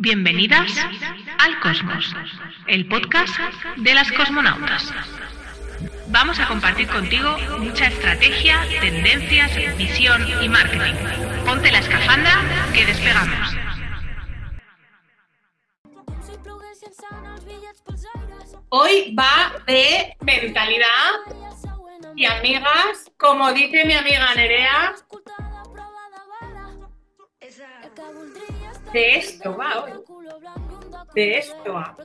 Bienvenidas al Cosmos, el podcast de las cosmonautas. Vamos a compartir contigo mucha estrategia, tendencias, visión y marketing. Ponte la escafandra que despegamos. Hoy va de mentalidad y amigas, como dice mi amiga Nerea, de esto va hoy. De esto va.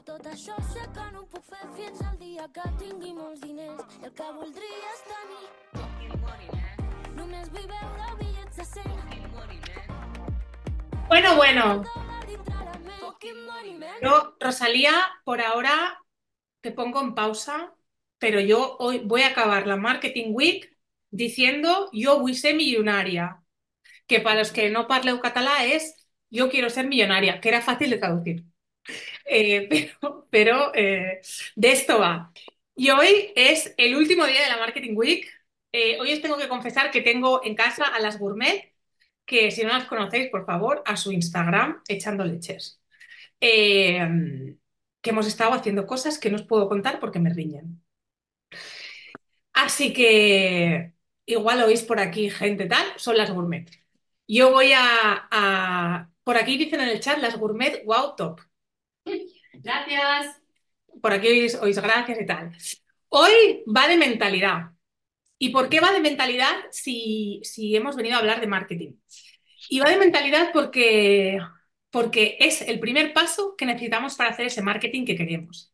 Bueno, bueno. Yo, Rosalía, por ahora te pongo en pausa, pero yo hoy voy a acabar la Marketing Week diciendo yo voy ser millonaria, que para los que no parleu catalá es yo quiero ser millonaria, que era fácil de traducir. Eh, pero pero eh, de esto va. Y hoy es el último día de la Marketing Week. Eh, hoy os tengo que confesar que tengo en casa a las gourmet, que si no las conocéis, por favor, a su Instagram, echando leches. Eh, que hemos estado haciendo cosas que no os puedo contar porque me riñen. Así que igual oís por aquí gente tal, son las gourmet. Yo voy a- por aquí dicen en el chat las gourmet wow top. Gracias. Por aquí oís, oís gracias y tal. Hoy va de mentalidad. ¿Y por qué va de mentalidad si, si hemos venido a hablar de marketing? Y va de mentalidad porque, porque es el primer paso que necesitamos para hacer ese marketing que queremos.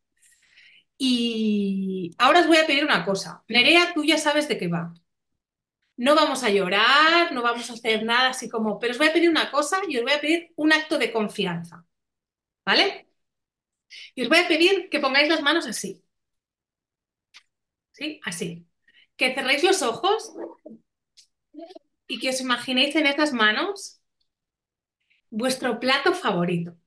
Y ahora os voy a pedir una cosa. Nerea, tú ya sabes de qué va. No vamos a llorar, no vamos a hacer nada así como, pero os voy a pedir una cosa y os voy a pedir un acto de confianza. ¿Vale? Y os voy a pedir que pongáis las manos así. ¿Sí? Así. Que cerréis los ojos y que os imaginéis en esas manos vuestro plato favorito.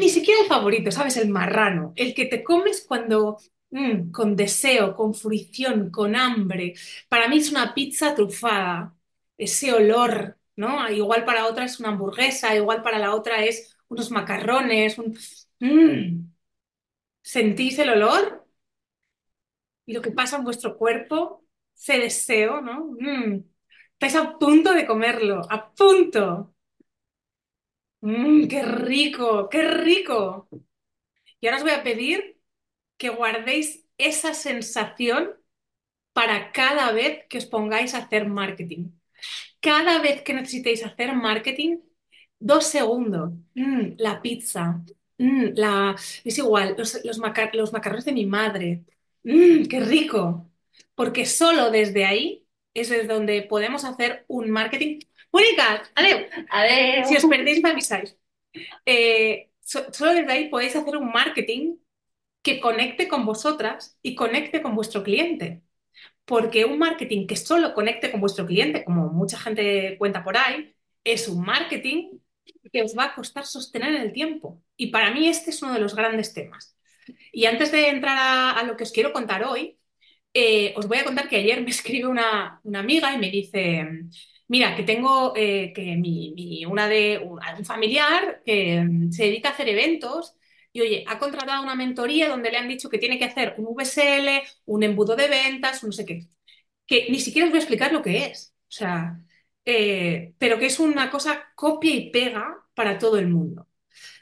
Ni siquiera el favorito, ¿sabes? El marrano, el que te comes cuando mm, con deseo, con fruición, con hambre. Para mí es una pizza trufada, ese olor, ¿no? Igual para otra es una hamburguesa, igual para la otra es unos macarrones. un- Mm. ¿Sentís el olor? y lo que pasa en vuestro cuerpo, ese deseo, ¿no? Mm. Estáis a punto de comerlo, a punto. Mm, qué rico, qué rico. Y ahora os voy a pedir que guardéis esa sensación para cada vez que os pongáis a hacer marketing. Cada vez que necesitéis hacer marketing, dos segundos. Mm, la pizza. Mm, la... Es igual, los, los maca- los macarrones de mi madre. Mm, qué rico. Porque solo desde ahí es desde donde podemos hacer un marketing. Mónica, adeu. Adeu. Si os perdéis, me avisáis. Eh, so- solo desde ahí podéis hacer un marketing que conecte con vosotras y conecte con vuestro cliente. Porque un marketing que solo conecte con vuestro cliente, como mucha gente cuenta por ahí, es un marketing que os va a costar sostener en el tiempo. Y para mí este es uno de los grandes temas. Y antes de entrar a, lo que os quiero contar hoy, eh, os voy a contar que ayer me escribe una, amiga y me dice, mira, que tengo eh, que mi, una de, un, un familiar que mm, se dedica a hacer eventos y oye, ha contratado una mentoría donde le han dicho que tiene que hacer un VSL, un embudo de ventas, un no sé qué, que ni siquiera os voy a explicar lo que es. O sea, eh, pero que es una cosa copia y pega para todo el mundo.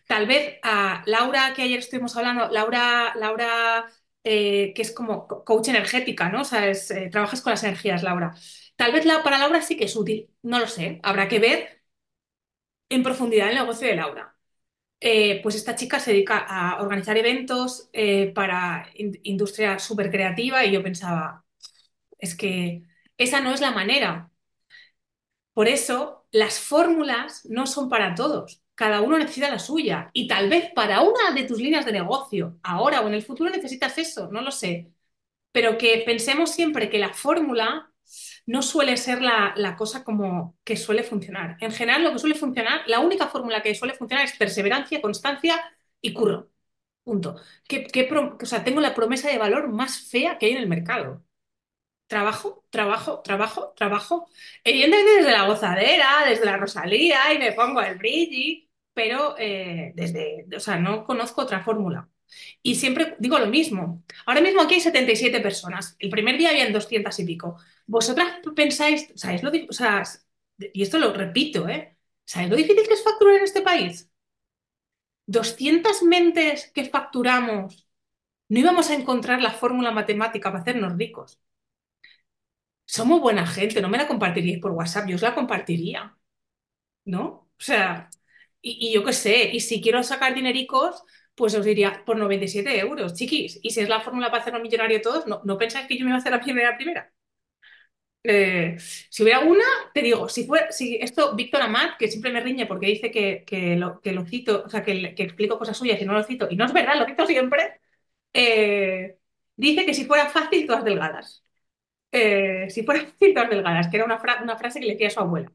Tal vez a Laura, que ayer estuvimos hablando, Laura, Laura eh, que es como co- coach energética, ¿no? O sea, es, eh, trabajas con las energías, Laura. Tal vez la- para Laura sí que es útil, no lo sé, habrá que ver en profundidad el negocio de Laura. Eh, pues esta chica se dedica a organizar eventos eh, para in- industria súper creativa y yo pensaba, es que esa no es la manera. Por eso, las fórmulas no son para todos. Cada uno necesita la suya. Y tal vez para una de tus líneas de negocio, ahora o en el futuro necesitas eso, no lo sé. Pero que pensemos siempre que la fórmula no suele ser la, la cosa como que suele funcionar. En general, lo que suele funcionar, la única fórmula que suele funcionar es perseverancia, constancia y curro. Punto. Pro- o sea, tengo la promesa de valor más fea que hay en el mercado. trabajo, trabajo, trabajo, trabajo. Evidentemente desde la gozadera, desde la Rosalía y me pongo el brilli, pero eh, desde, o sea, no conozco otra fórmula. Y siempre digo lo mismo. Ahora mismo aquí hay 77 personas. El primer día habían 200 y pico. Vosotras pensáis, ¿sabéis lo o sea, y esto lo repito, ¿eh? ¿Sabéis lo difícil que es facturar en este país? 200 mentes que facturamos, no íbamos a encontrar la fórmula matemática para hacernos ricos. Somos buena gente, no me la compartiríais por WhatsApp, yo os la compartiría, ¿no? O sea, y, y yo qué sé, y si quiero sacar dinericos, pues os diría por 97 euros, chiquis. Y si es la fórmula para hacernos millonario todos, no, no pensáis que yo me iba a hacer la primera primera. Eh, si hubiera una, te digo, si fue, si esto, Víctor Amat, que siempre me riñe porque dice que, que lo, cito, o sea, que, que explico cosas suyas y no lo cito, y no es verdad, lo cito siempre, eh, dice que si fuera fácil, todas delgadas. Eh, si fuera fácil, todas delgadas, que era una, fra- una frase que le decía a su abuela.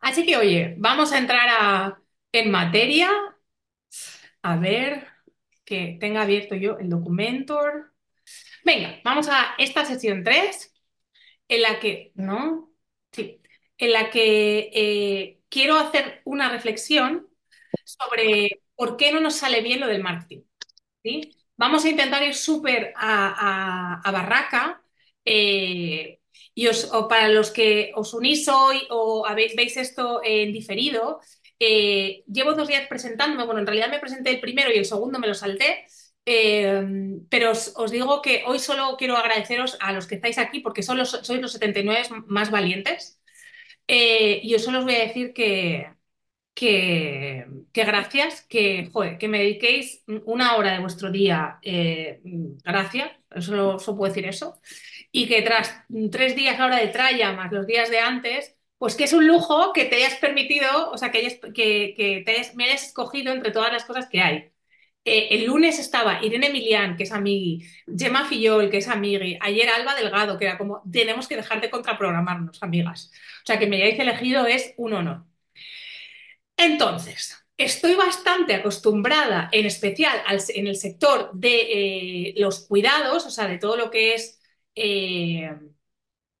Así que, oye, vamos a entrar a- en materia. A ver, que tenga abierto yo el documento. Venga, vamos a esta sesión 3 en la que, ¿no? Sí, en la que eh, quiero hacer una reflexión sobre por qué no nos sale bien lo del marketing. ¿sí? Vamos a intentar ir súper a, barraca. eh, y os- o para los que os unís hoy o habéis- veis esto en diferido, eh, llevo dos días presentándome. Bueno, en realidad me presenté el primero y el segundo me lo salté. Eh, pero os, digo que hoy solo quiero agradeceros a los que estáis aquí porque son los, sois los 79 más valientes. Eh, y yo solo os voy a decir que, que, gracias, que, joder, que me dediquéis una hora de vuestro día, eh, gracias, solo, solo puedo decir eso, y que tras tres días ahora de tralla más los días de antes, pues que es un lujo que te hayas permitido, o sea, que, hayas- que, que te hayas- me hayas escogido entre todas las cosas que hay. Eh, el lunes estaba Irene Emilián, que es amigui, Gemma Fillol, que es amigui, ayer Alba Delgado, que era como, tenemos que dejar de contraprogramarnos, amigas. O sea, que me hayáis elegido es un honor. Entonces, estoy bastante acostumbrada, en especial al- en el sector de eh, los cuidados, o sea, de todo lo que es eh,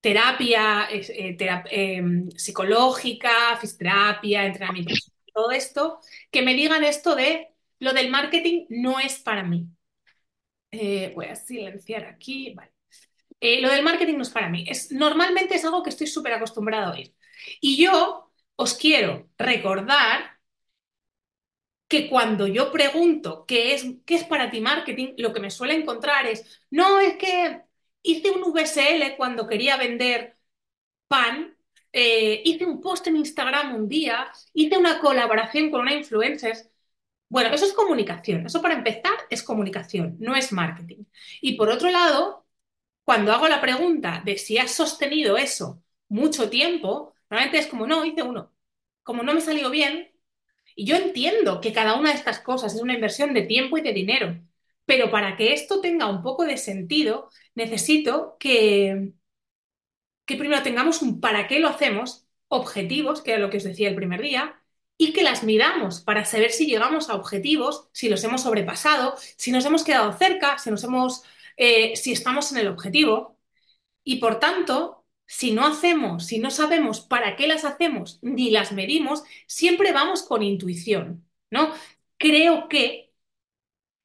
terapia eh, psicológica, fisioterapia, entrenamiento, todo esto, que me digan esto de lo del marketing no es para mí. Eh, voy a silenciar aquí, vale. Eh, lo del marketing no es para mí. Es, normalmente es algo que estoy súper acostumbrada a oír. Y yo os quiero recordar que cuando yo pregunto qué es, qué es para ti marketing, lo que me suele encontrar es, no, es que hice un VSL cuando quería vender pan, eh, hice un post en Instagram un día, hice una colaboración con una influencer. Bueno, eso es comunicación. Eso para empezar es comunicación, no es marketing. Y por otro lado, cuando hago la pregunta de si has sostenido eso mucho tiempo, normalmente es como, no, hice uno. Como no me salió bien, y yo entiendo que cada una de estas cosas es una inversión de tiempo y de dinero, pero para que esto tenga un poco de sentido, necesito que, que primero tengamos un para qué lo hacemos, objetivos, que era lo que os decía el primer día, y que las midamos para saber si llegamos a objetivos, si los hemos sobrepasado, si nos hemos quedado cerca, si nos hemos, eh, si estamos en el objetivo. Y por tanto, si no hacemos, si no sabemos para qué las hacemos ni las medimos, siempre vamos con intuición, ¿no? Creo que,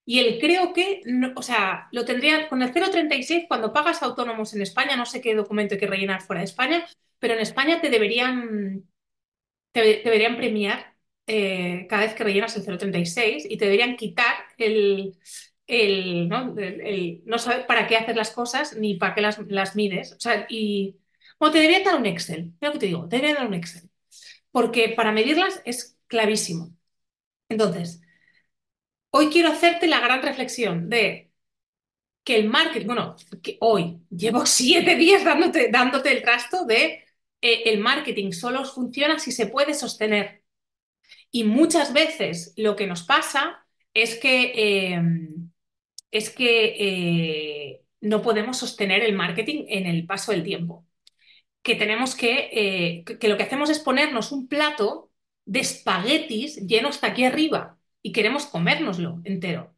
y el creo que, o sea, lo tendría con el 036 cuando pagas autónomos en España, no sé qué documento hay que rellenar fuera de España, pero en España te deberían, te deberían premiar eh, cada vez que rellenas el 036 y te deberían quitar el, el, ¿no? el- no saber para qué hacer las cosas ni para qué las, las mides. O sea, y bueno, te deberían dar un Excel, es lo que te digo, te deberían dar un Excel, porque para medirlas es clavísimo. Entonces, hoy quiero hacerte la gran reflexión de que el marketing, bueno, que hoy llevo siete días dándote, dándote el trasto de eh, el marketing solo funciona si se puede sostener. Y muchas veces lo que nos pasa es que, eh, es que eh, no podemos sostener el marketing en el paso del tiempo. Que tenemos que, eh, que lo que hacemos es ponernos un plato de espaguetis lleno hasta aquí arriba y queremos comérnoslo entero.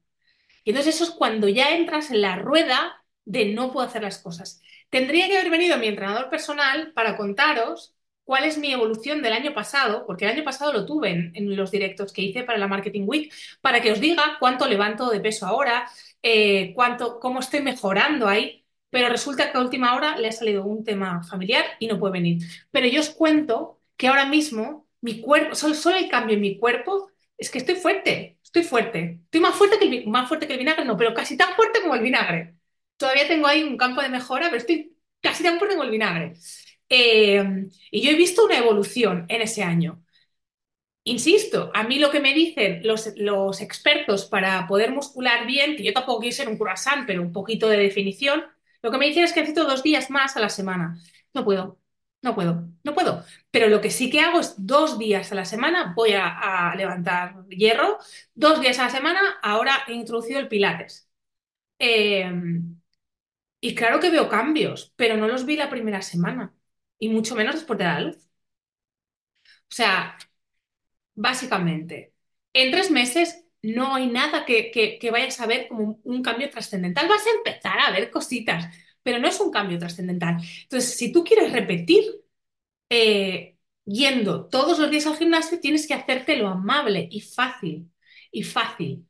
Y entonces eso es cuando ya entras en la rueda de no puedo hacer las cosas. Tendría que haber venido mi entrenador personal para contaros cuál es mi evolución del año pasado, porque el año pasado lo tuve en, los directos que hice para la Marketing Week, para que os diga cuánto levanto de peso ahora, eh, cuánto, cómo estoy mejorando ahí, pero resulta que a última hora le ha salido un tema familiar y no puede venir. Pero yo os cuento que ahora mismo mi cuerpo, solo, solo el cambio en mi cuerpo es que estoy fuerte, estoy fuerte. Estoy más fuerte que el, más fuerte que el vinagre, no, pero casi tan fuerte como el vinagre. Todavía tengo ahí un campo de mejora, pero estoy casi tan fuerte como el vinagre. Eh, y yo he visto una evolución en ese año. Insisto, a mí lo que me dicen los, expertos para poder muscular bien, que yo tampoco quiero ser un croissant, pero un poquito de definición, lo que me dicen es que necesito dos días más a la semana. No puedo, no puedo, no puedo. Pero lo que sí que hago es dos días a la semana voy a, a levantar hierro, dos días a la semana ahora he introducido el pilates. Eh, y claro que veo cambios, pero no los vi la primera semana, y mucho menos después de la luz. O sea, básicamente, en tres meses no hay nada que, que, vayas a ver como un, un cambio trascendental. Vas a empezar a ver cositas, pero no es un cambio trascendental. Entonces, si tú quieres repetir eh, yendo todos los días al gimnasio, tienes que hacértelo amable y fácil, y fácil.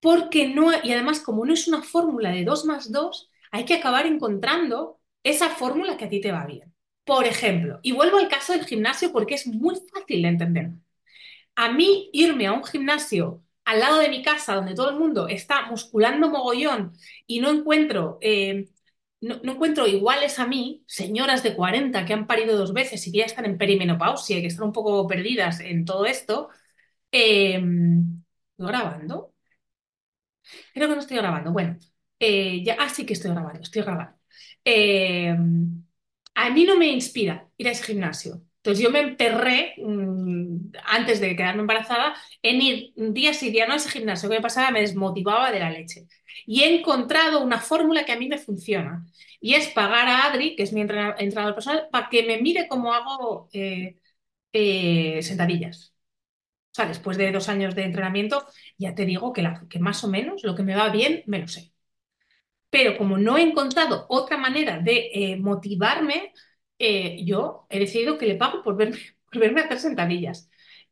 Porque no, y además, como no es una fórmula de 2 más 2, hay que acabar encontrando esa fórmula que a ti te va bien. Por ejemplo, y vuelvo al caso del gimnasio porque es muy fácil de entender. A mí irme a un gimnasio al lado de mi casa donde todo el mundo está musculando mogollón y no encuentro, eh, no, encuentro iguales a mí, señoras de 40 que han parido dos veces y que ya están en perimenopausia y que están un poco perdidas en todo esto, eh, ¿estoy grabando? Creo que no estoy grabando. Bueno, eh, ah, sí que estoy grabando, estoy grabando. Eh, a mí no me inspira ir a ese gimnasio. Entonces yo me emperré, mmm, antes de quedarme embarazada, en ir día sí día no a ese gimnasio. que me pasaba? Me desmotivaba de la leche. Y he encontrado una fórmula que a mí me funciona. Y es pagar a Adri, que es mi entrenador, personal, para que me mire cómo hago eh, eh, sentadillas. O sea, después de dos años de entrenamiento, ya te digo que, que más o menos lo que me va bien, me lo sé. Pero como no he encontrado otra manera de eh, motivarme, eh, yo he decidido que le pago por verme, por hacer sentadillas.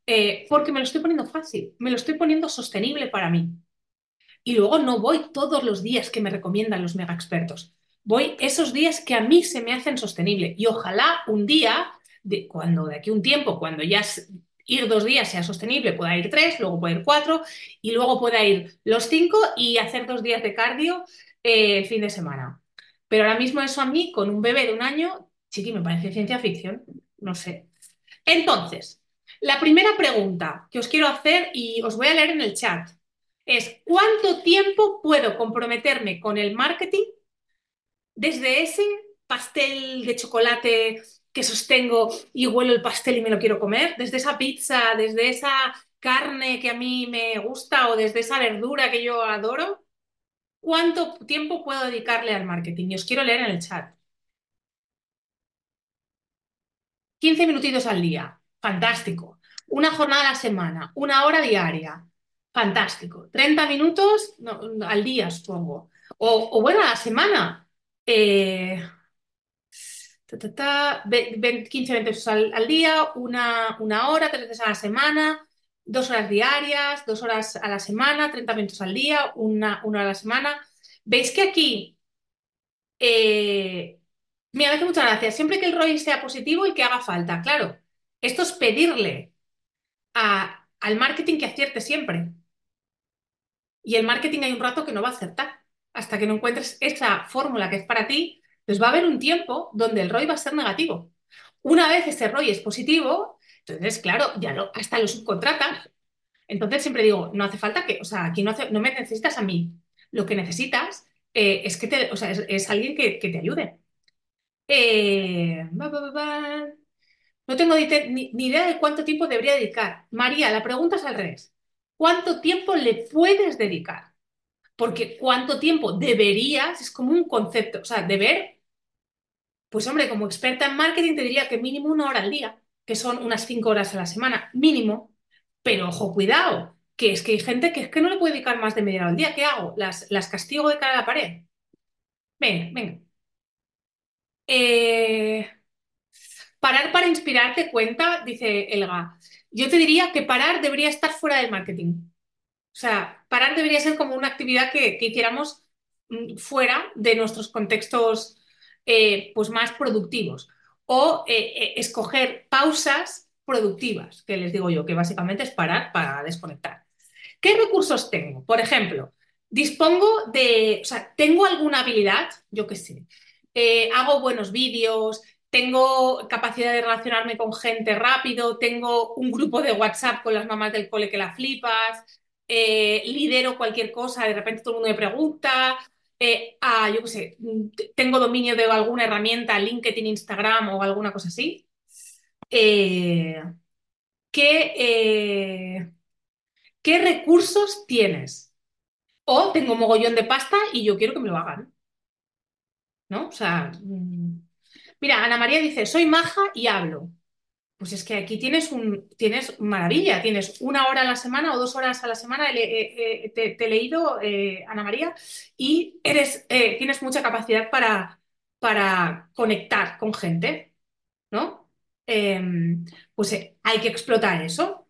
Eh, porque me lo estoy poniendo fácil, me lo estoy poniendo sostenible para mí. Y luego no voy todos los días que me recomiendan los mega expertos. Voy esos días que a mí se me hacen sostenible. Y ojalá un día, cuando de aquí un tiempo, cuando ya ir dos días sea sostenible, pueda ir tres, luego pueda ir cuatro y luego pueda ir los cinco y hacer dos días de cardio eh, fin de semana. Pero ahora mismo eso a mí, con un bebé de un año, chiqui, me parece ciencia ficción, no sé. Entonces, la primera pregunta que os quiero hacer y os voy a leer en el chat es, ¿cuánto tiempo puedo comprometerme con el marketing desde ese pastel de chocolate que sostengo y huelo el pastel y me lo quiero comer, desde esa pizza, desde esa carne que a mí me gusta o desde esa verdura que yo adoro, ¿cuánto tiempo puedo dedicarle al marketing? Y os quiero leer en el chat. 15 minutitos al día, fantástico. Una jornada a la semana, una hora diaria, fantástico. 30 minutos al día, supongo. O, bueno, a la semana. Eh, ta, ta, ta, 20, 15, 20 minutos al, al día, una, una, hora, tres veces a la semana, dos horas diarias, dos horas a la semana, 30 minutos al día, una, una a la semana. ¿Veis que aquí eh, me hace muchas gracias? Siempre que el ROI sea positivo y que haga falta. Claro, esto es pedirle al marketing que acierte siempre. Y el marketing hay un rato que no va a acertar. Hasta que no encuentres esa fórmula que es para ti, pues va a haber un tiempo donde el ROI va a ser negativo. Una vez ese ROI es positivo, entonces, claro, ya hasta lo subcontratas. Entonces siempre digo, no hace falta que, o sea, aquí no, me necesitas a mí. Lo que necesitas eh, es que te, o sea, es, alguien que, te ayude. Eh, no tengo ni, ni, idea de cuánto tiempo debería dedicar. María, la pregunta es al revés. ¿Cuánto tiempo le puedes dedicar? Porque cuánto tiempo deberías es como un concepto. O sea, deber, pues hombre, como experta en marketing te diría que mínimo una hora al día, que son unas cinco horas a la semana, mínimo. Pero ojo, cuidado, que es que hay gente que es que no le puede dedicar más de media hora al día. ¿Qué hago? ¿Las, las castigo de cara a la pared? Venga, venga. Eh, parar para inspirarte cuenta, dice Elga. Yo te diría que parar debería estar fuera del marketing. O sea, parar debería ser como una actividad que, que hiciéramos mm, fuera de nuestros contextos eh, pues más productivos. O eh, eh, escoger pausas productivas, que les digo yo, que básicamente es parar para desconectar. ¿Qué recursos tengo? Por ejemplo, dispongo de, o sea, tengo alguna habilidad, yo qué sé, eh, hago buenos vídeos, tengo capacidad de relacionarme con gente rápido, tengo un grupo de WhatsApp con las mamás del cole que la flipas, lidero cualquier cosa, de repente todo el mundo me pregunta, eh, ah, yo qué sé, tengo dominio de alguna herramienta, LinkedIn, Instagram o alguna cosa así. Eh, ¿qué, eh, ¿qué recursos tienes? O tengo mogollón de pasta y yo quiero que me lo hagan, ¿no? O sea, mm, mira, Ana María dice, soy maja y hablo. Pues es que aquí tienes un, tienes maravilla, tienes una hora a la semana o dos horas a la semana, te, he leído, eh, Ana María, y eres, eh, tienes mucha capacidad para, para conectar con gente, ¿no? Em, pues eh, hay que explotar eso.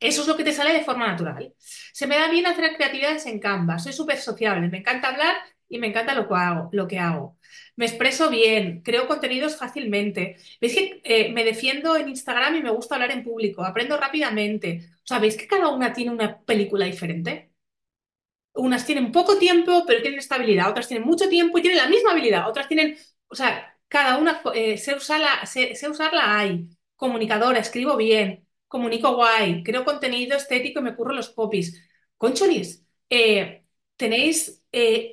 Eso es lo que te sale de forma natural. Se me da bien hacer creatividades en Canva, soy súper sociable, me encanta hablar y me encanta lo que hago. Me expreso bien, creo contenidos fácilmente. ¿Veis que eh, me defiendo en Instagram y me gusta hablar en público? Aprendo rápidamente. O sea, ¿veis que cada una tiene una película diferente? Unas tienen poco tiempo, pero tienen estabilidad. Otras tienen mucho tiempo y tienen la misma habilidad. Otras tienen, o sea, cada una eh, sé usarla, sé, usarla hay. Comunicadora, escribo bien, comunico guay, creo contenido estético y me curro los copies. Concholis, eh, tenéis,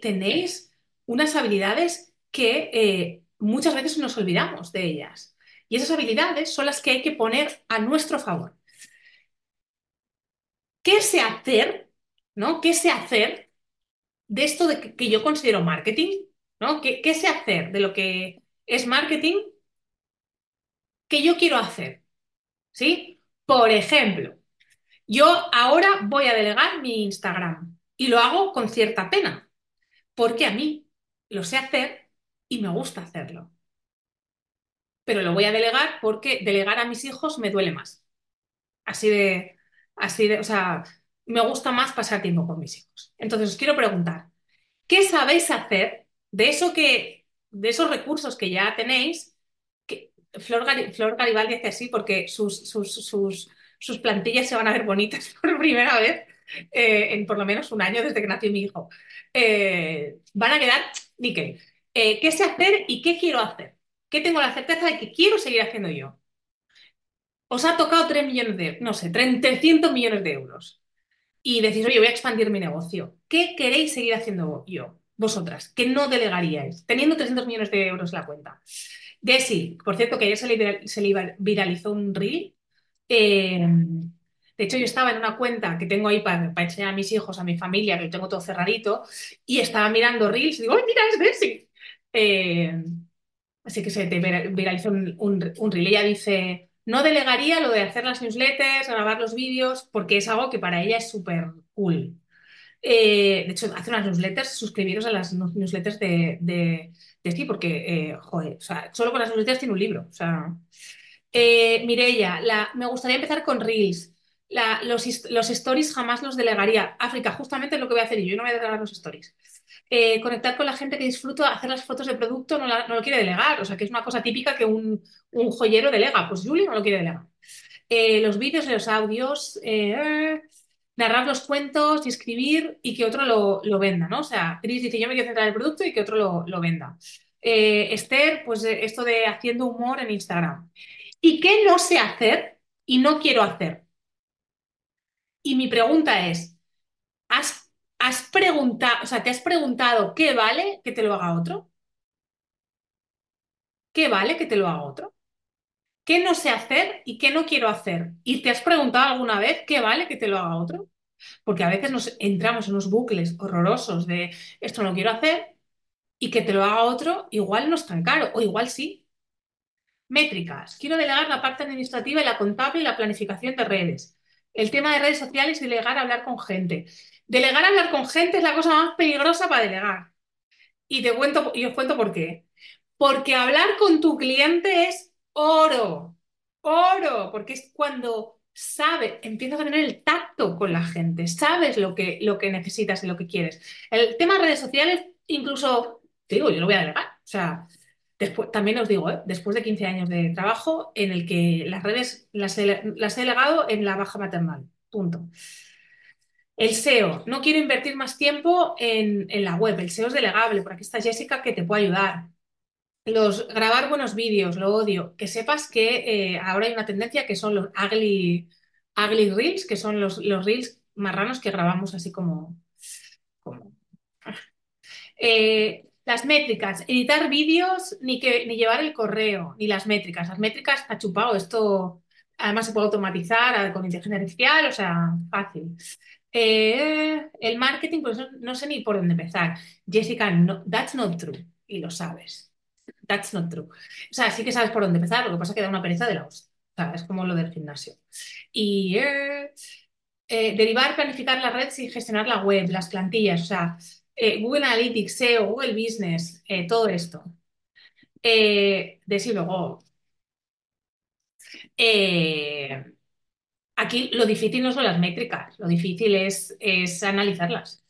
tenéis unas habilidades que eh, muchas veces nos olvidamos de ellas. Y esas habilidades son las que hay que poner a nuestro favor. ¿Qué sé hacer? ¿No? ¿Qué sé hacer de esto de que, yo considero marketing? ¿No? ¿Qué, qué sé hacer de lo que es marketing que yo quiero hacer? ¿Sí? Por ejemplo, yo ahora voy a delegar mi Instagram y lo hago con cierta pena, porque a mí lo sé hacer y me gusta hacerlo. Pero lo voy a delegar porque delegar a mis hijos me duele más. Así de, así de, o sea, me gusta más pasar tiempo con mis hijos. Entonces os quiero preguntar, ¿qué sabéis hacer de eso que, de esos recursos que ya tenéis? Que Flor, Gari- Flor Garibaldi hace así porque sus, sus, sus, sus plantillas se van a ver bonitas por primera vez eh, en por lo menos un año desde que nació mi hijo. Eh, van a quedar níquel. Eh, ¿qué sé hacer y qué quiero hacer? ¿Qué tengo la certeza de que quiero seguir haciendo yo? Os ha tocado 3 millones de, no sé, 300 millones de euros y decís, oye, voy a expandir mi negocio. ¿Qué queréis seguir haciendo yo, vosotras? ¿Qué no delegaríais, teniendo 300 millones de euros en la cuenta? Desi, por cierto, que ayer se le, viralizó un reel. eh, de hecho, yo estaba en una cuenta que tengo ahí para, para enseñar a mis hijos, a mi familia, que lo tengo todo cerradito, y estaba mirando reels y digo, ¡ay, mira, es Desi! Eh, así que se te vira- viralizó un, un, un reel. Ella dice, no delegaría lo de hacer las newsletters, grabar los vídeos, porque es algo que para ella es súper cool. Eh, de hecho, hace unas newsletters, suscribiros a las newsletters de, de, de sí, porque, eh, joder, o sea, solo con las newsletters tiene un libro. O sea, eh, me gustaría empezar con Reels. Los, los stories jamás los delegaría. África, justamente es lo que voy a hacer yo. Yo no voy a delegar los stories. Eh, conectar con la gente que disfruto, hacer las fotos de producto, no, lo quiere delegar. O sea, que es una cosa típica que un, joyero delega. Pues Julie no lo quiere delegar. Eh, los vídeos los audios, eh, narrar los cuentos escribir y que otro lo, venda, ¿no? O sea, Chris dice, yo me quiero centrar en el producto y que otro lo, lo venda. Esther, pues esto de haciendo humor en Instagram. ¿Y qué no sé hacer y no quiero hacer? Y mi pregunta es, ¿has, has preguntado, o sea, te has preguntado qué vale que te lo haga otro? ¿Qué vale que te lo haga otro? ¿Qué no sé hacer y qué no quiero hacer? ¿Y te has preguntado alguna vez qué vale que te lo haga otro? Porque a veces nos entramos en unos bucles horrorosos de esto no quiero hacer y que te lo haga otro, igual no es tan caro, o igual sí. Métricas. Quiero delegar la parte administrativa y la contable y la planificación de redes. El tema de redes sociales y delegar a hablar con gente. Delegar a hablar con gente es la cosa más peligrosa para delegar. Y te cuento, y os cuento por qué. Porque hablar con tu cliente es oro, oro, porque es cuando sabes, empiezas a tener el tacto con la gente, sabes lo que, lo que necesitas y lo que quieres. El tema de redes sociales, incluso, te digo, yo lo voy a delegar. O sea, también os digo, ¿eh? después de 15 años de trabajo en el que las redes las las he delegado en la baja maternal. Punto. El SEO, no quiero invertir más tiempo en, en, la web. El SEO es delegable. Por aquí está Jessica que te puede ayudar. Los grabar buenos vídeos, lo odio. Que sepas que eh, ahora hay una tendencia que son los ugly, ugly reels, que son los, los reels marranos que grabamos así como. como. Eh, las métricas, editar vídeos, ni, que, ni llevar el correo, ni las métricas. Las métricas ha chupado, esto además se puede automatizar con inteligencia artificial, o sea, fácil. Eh, el marketing, pues no, sé ni por dónde empezar. Jessica, no, that's not true. Y lo sabes. That's not true. O sea, sí que sabes por dónde empezar, lo que pasa es que da una pereza de la hostia. O sea, es como lo del gimnasio. Y eh, eh, derivar, planificar la red y gestionar la web, las plantillas, o sea, eh, Google Analytics, SEO, Google Business, eh, todo esto. Eh, decir luego, aquí lo difícil no son las métricas, lo difícil es, es analizarlas.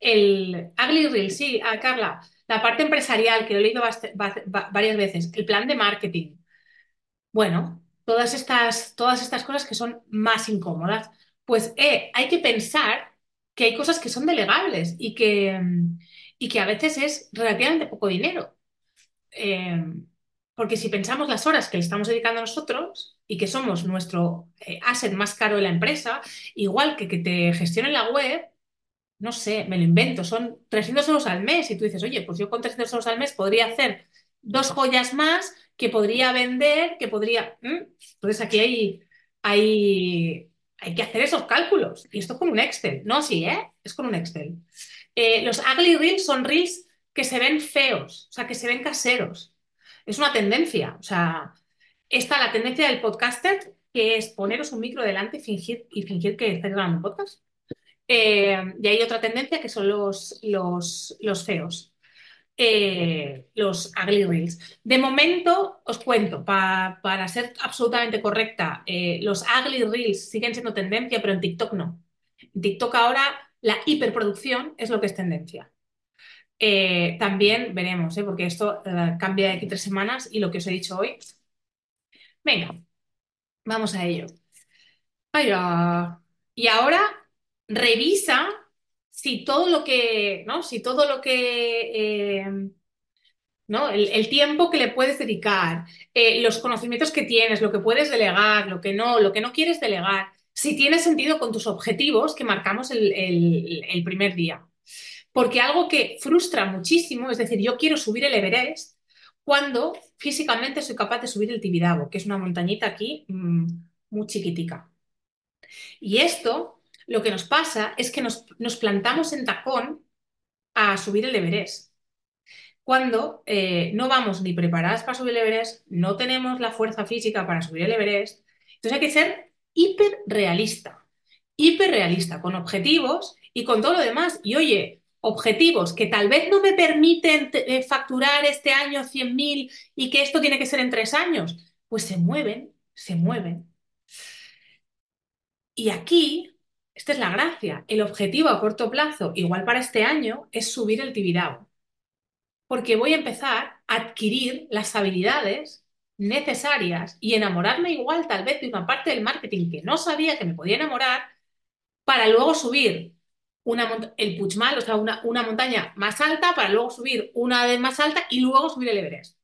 El Ugly Reel, sí, a Carla, la parte empresarial que lo he leído varias veces, el plan de marketing. Bueno, todas estas, todas estas cosas que son más incómodas, pues hay que pensar que hay cosas que son delegables y que, y que a veces es relativamente poco dinero. Eh, porque si pensamos las horas que le estamos dedicando a nosotros y que somos nuestro eh, asset más caro de la empresa, igual que que te gestionen la web, no sé, me lo invento, son 300 euros al mes y tú dices, oye, pues yo con 300 euros al mes podría hacer dos joyas más que podría vender, que podría... Entonces aquí hay, hay, hay que hacer esos cálculos. Y esto con un Excel. No así, ¿eh? Es con un Excel. Eh, los ugly reels son reels que se ven feos, o sea, que se ven caseros. Es una tendencia. O sea, está la tendencia del podcaster, que es poneros un micro delante y fingir, y fingir que estáis grabando podcast. Eh, y hay otra tendencia que son los, los, los feos. Eh, los ugly reels. De momento, os cuento, para ser absolutamente correcta, eh, los ugly reels siguen siendo tendencia, pero en TikTok no. En TikTok ahora la hiperproducción es lo que es tendencia. También veremos, porque esto cambia de aquí tres semanas y lo que os he dicho hoy. Venga, vamos a ello. Y ahora revisa si todo lo que, ¿no? Si todo lo que, eh, ¿no? El, tiempo que le puedes dedicar, eh, los conocimientos que tienes, lo que puedes delegar, lo que no, lo que no quieres delegar, si tiene sentido con tus objetivos que marcamos el, el primer día. Porque algo que frustra muchísimo, es decir, yo quiero subir el Everest cuando físicamente soy capaz de subir el Tibidabo, que es una montañita aquí mmm, muy chiquitica. Y esto lo que nos pasa es que nos, plantamos en tacón a subir el Everest. Cuando eh, no vamos ni preparadas para subir el Everest, no tenemos la fuerza física para subir el Everest, entonces hay que ser hiperrealista, hiperrealista, con objetivos y con todo lo demás. Y oye, objetivos que tal vez no me permiten eh, facturar este año 100.000 y que esto tiene que ser en tres años, pues se mueven, se mueven. Y aquí esta es la gracia. El objetivo a corto plazo, igual para este año, es subir el Tibidabo. Porque voy a empezar a adquirir las habilidades necesarias y enamorarme igual tal vez de una parte del marketing que no sabía que me podía enamorar para luego subir una, el Puigmal, o sea, una, una, montaña más alta, para luego subir una vez más alta y luego subir el Everest.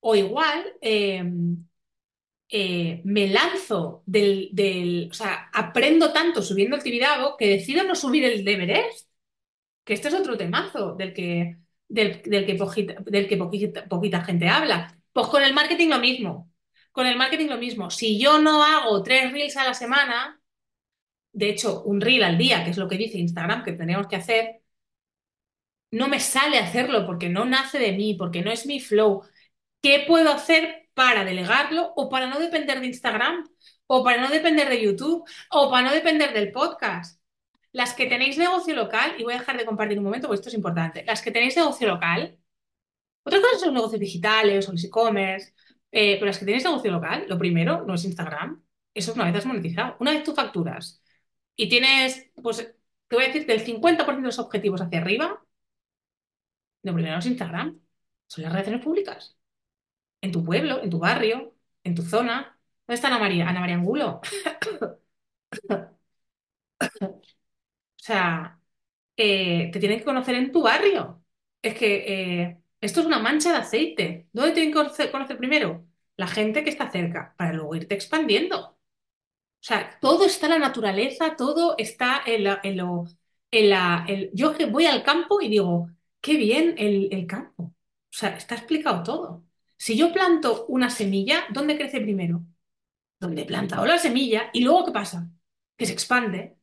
O igual, em, eh, me lanzo del, o sea, aprendo tanto subiendo el Tibidabo que decido no subir el Everest, que este es otro temazo del que, del, que, poquita, del que poquita, gente habla. Pues con el marketing lo mismo, con el marketing lo mismo. Si yo no hago tres reels a la semana, de hecho, un reel al día, que es lo que dice Instagram que tendríamos que hacer, no me sale hacerlo porque no nace de mí, porque no es mi flow. ¿Qué puedo hacer para delegarlo o para no depender de Instagram o para no depender de YouTube o para no depender del podcast. Las que tenéis negocio local, y voy a dejar de compartir un momento porque esto es importante, las que tenéis negocio local, Otra cosa son negocios digitales o los e-commerce, eh, pero las que tienes negocio local, lo primero no es Instagram. Eso es una vez has monetizado. Una vez tú facturas y tienes, pues, te voy a decir, del 50% de los objetivos hacia arriba, lo primero es Instagram, son las relaciones públicas. En tu pueblo, en tu barrio, en tu zona. ¿Dónde está Ana María? Ana María Angulo. O sea, eh, te tienen que conocer en tu barrio. Es que eh, esto es una mancha de aceite. ¿Dónde tienen que conocer primero? La gente que está cerca, para luego irte expandiendo. O sea, todo está en la naturaleza, todo está en, la- en lo... En la, el- yo voy al campo y digo, qué bien el, el campo. O sea, está explicado todo. Si yo planto una semilla, ¿dónde crece primero? Donde he plantado la semilla y luego ¿qué pasa? Que se expande.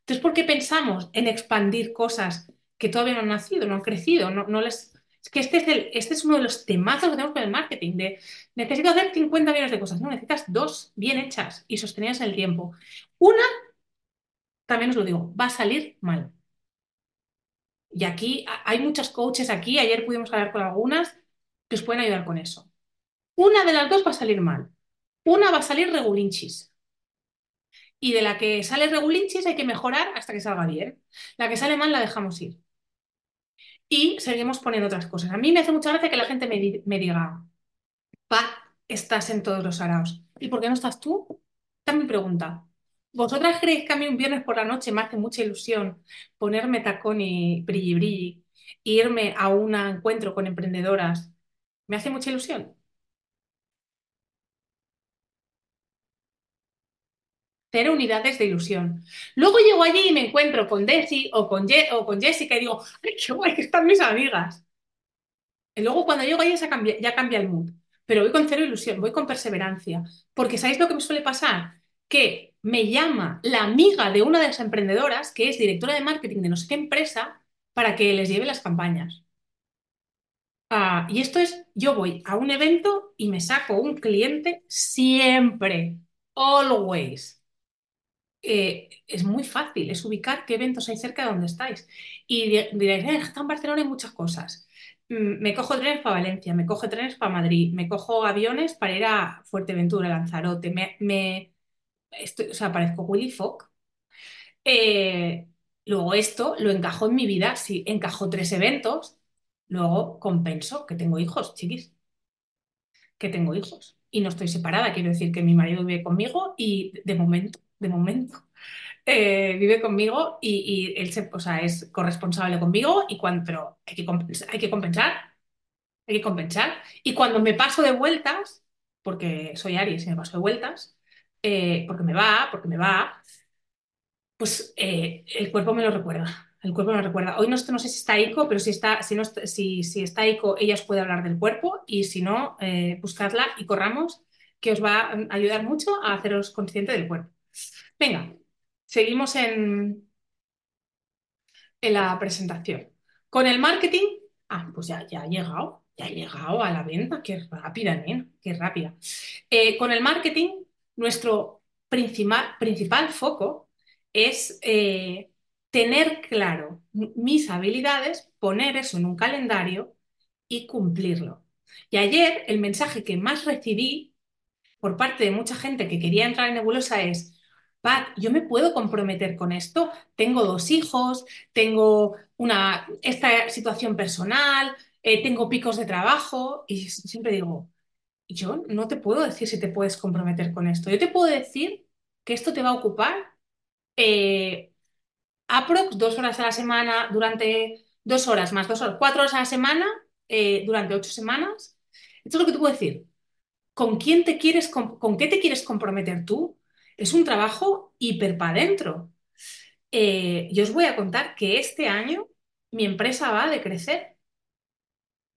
Entonces, ¿por qué pensamos en expandir cosas que todavía no han nacido, no han crecido? No, no les... Es que este es, el- este es uno de los temazos que tenemos con el marketing, de necesito hacer 50 millones de cosas. No, necesitas dos bien hechas y sostenidas en el tiempo. Una, también os lo digo, va a salir mal. Y aquí hay muchos coaches aquí, ayer pudimos hablar con algunas que os pueden ayudar con eso. Una de las dos va a salir mal. Una va a salir regulinchis. Y de la que sale regulinchis hay que mejorar hasta que salga bien. La que sale mal la dejamos ir. Y seguimos poniendo otras cosas. A mí me hace mucha gracia que la gente me, di- me diga, Pat, estás en todos los araos. ¿Y por qué no estás tú? Esta es mi pregunta. ¿Vosotras creéis que a mí un viernes por la noche me hace mucha ilusión ponerme tacón y brilli brilli, e irme a un encuentro con emprendedoras? ¿Me hace mucha ilusión? Cero unidades de ilusión. Luego llego allí y me encuentro con Desi o con, o Jessica y digo, ¡ay, qué guay que están mis amigas! Y luego cuando llego allí ya cambia, ya cambia el mood. Pero voy con cero ilusión, voy con perseverancia. Porque ¿sabéis lo que me suele pasar? Que me llama la amiga de una de las emprendedoras, que es directora de marketing de no sé qué empresa, para que les lleve las campañas. Ah, y esto es, yo voy a un evento y me saco un cliente siempre, always. Eh, es muy fácil, es ubicar qué eventos hay cerca de donde estáis. Y di- diréis, eh, está en Barcelona hay muchas cosas. Mm, Me cojo trenes para Valencia, me cojo trenes para Madrid, me cojo aviones para ir a Fuerteventura, Lanzarote, me, me- estoy- o sea, parezco Willy Fogg. Eh, luego esto lo encajo en mi vida, si encajo tres eventos, luego compenso que tengo hijos, chiquis, que tengo hijos. Y no estoy separada, quiero decir que mi marido vive conmigo y de momento, de momento eh, vive conmigo y, él se, o sea, es corresponsable conmigo, y cuando, pero hay que hay que compensar, hay que compensar. Y cuando me paso de vueltas, porque soy Aries y me paso de vueltas, eh, porque me va, porque me va, pues eh, el cuerpo me lo recuerda. El cuerpo me recuerda. Hoy no, no sé si está Ico, pero si está, si no, si, si está Ico, ella os puede hablar del cuerpo y si no, buscadla y corramos, que os va a ayudar mucho a haceros consciente del cuerpo. Venga, seguimos en, en la presentación. Con el marketing, ah, pues ya, ya ha llegado, ya ha llegado a la venta, qué rápida, nena, qué rápida. Eh, con el marketing, nuestro principal, principal foco es eh, tener claro mis habilidades, poner eso en un calendario y cumplirlo. Y ayer el mensaje que más recibí por parte de mucha gente que quería entrar en Nebulosa es, Yo me puedo comprometer con esto, tengo dos hijos, tengo una, esta situación personal, eh, tengo picos de trabajo y siempre digo, yo no te puedo decir si te puedes comprometer con esto, yo te puedo decir que esto te va a ocupar eh, aprox dos horas a la semana durante dos horas más dos horas, cuatro horas a la semana eh, durante ocho semanas. Esto es lo que te puedo decir con quién te quieres, con qué te quieres comprometer tú. Es un trabajo hiper para adentro. Eh, yo os voy a contar que este año mi empresa va a decrecer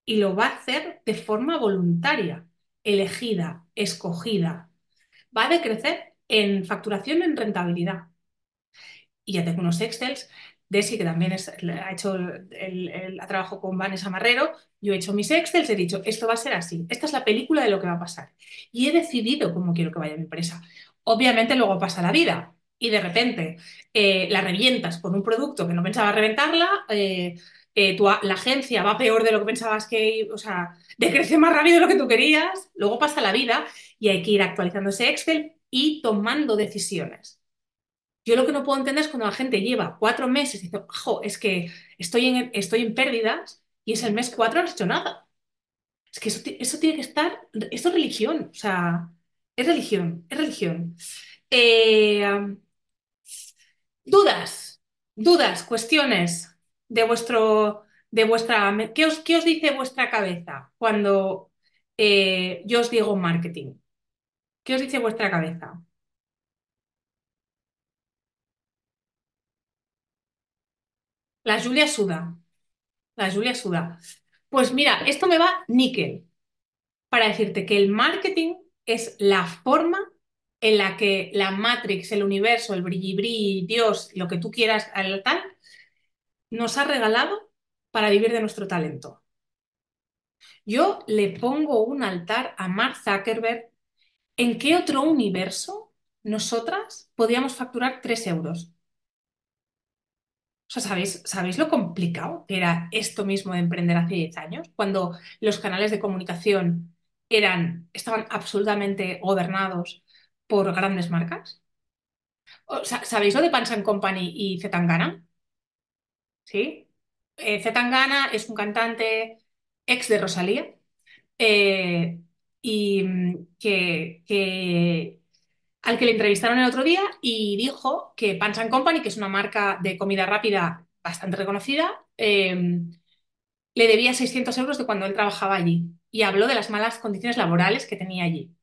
y lo va a hacer de forma voluntaria, elegida, escogida. Va a decrecer en facturación, en rentabilidad. Y ya tengo unos Excels. Desi, que también es- ha hecho el, trabajado con Vanessa Marrero, yo he hecho mis Excels, he dicho, esto va a ser así, esta es la película de lo que va a pasar. Y he decidido cómo quiero que vaya mi empresa. Obviamente luego pasa la vida y de repente eh, la revientas con un producto que no pensaba reventarla, eh, eh, tu la agencia va peor de lo que pensabas que, o sea, decrece más rápido de lo que tú querías, luego pasa la vida y hay que ir actualizando ese Excel y tomando decisiones. Yo lo que no puedo entender es cuando la gente lleva cuatro meses dice, jo, es que estoy en, estoy en pérdidas y es el mes cuatro no has hecho nada. Es que eso, eso tiene que estar, esto es religión, o sea, es religión, es religión. Eh, dudas, dudas, cuestiones de vuestro, de vuestra, ¿qué os, qué os dice vuestra cabeza cuando eh, yo os digo marketing? ¿Qué os dice vuestra cabeza? La Julia suda, la Julia suda. Pues mira, esto me va níquel para decirte que el marketing es la forma en la que la Matrix, el universo, el brilli Dios, lo que tú quieras, el tal, nos ha regalado para vivir de nuestro talento. Yo le pongo un altar a Mark Zuckerberg. ¿En qué otro universo nosotras podíamos facturar 3 euros? O sea, ¿sabéis, sabéis lo complicado que era esto mismo de emprender hace 10 años? Cuando los canales de comunicación eran, estaban absolutamente gobernados por grandes marcas. O ¿sabéis lo de Pans Company y Zetangana? ¿Sí? Eh, Zetangana es un cantante ex de Rosalía eh, y mm, que, al que le entrevistaron el otro día y dijo que Pans Company, que es una marca de comida rápida bastante reconocida, eh, le debía 600 euros de cuando él trabajaba allí y habló de las malas condiciones laborales que tenía allí.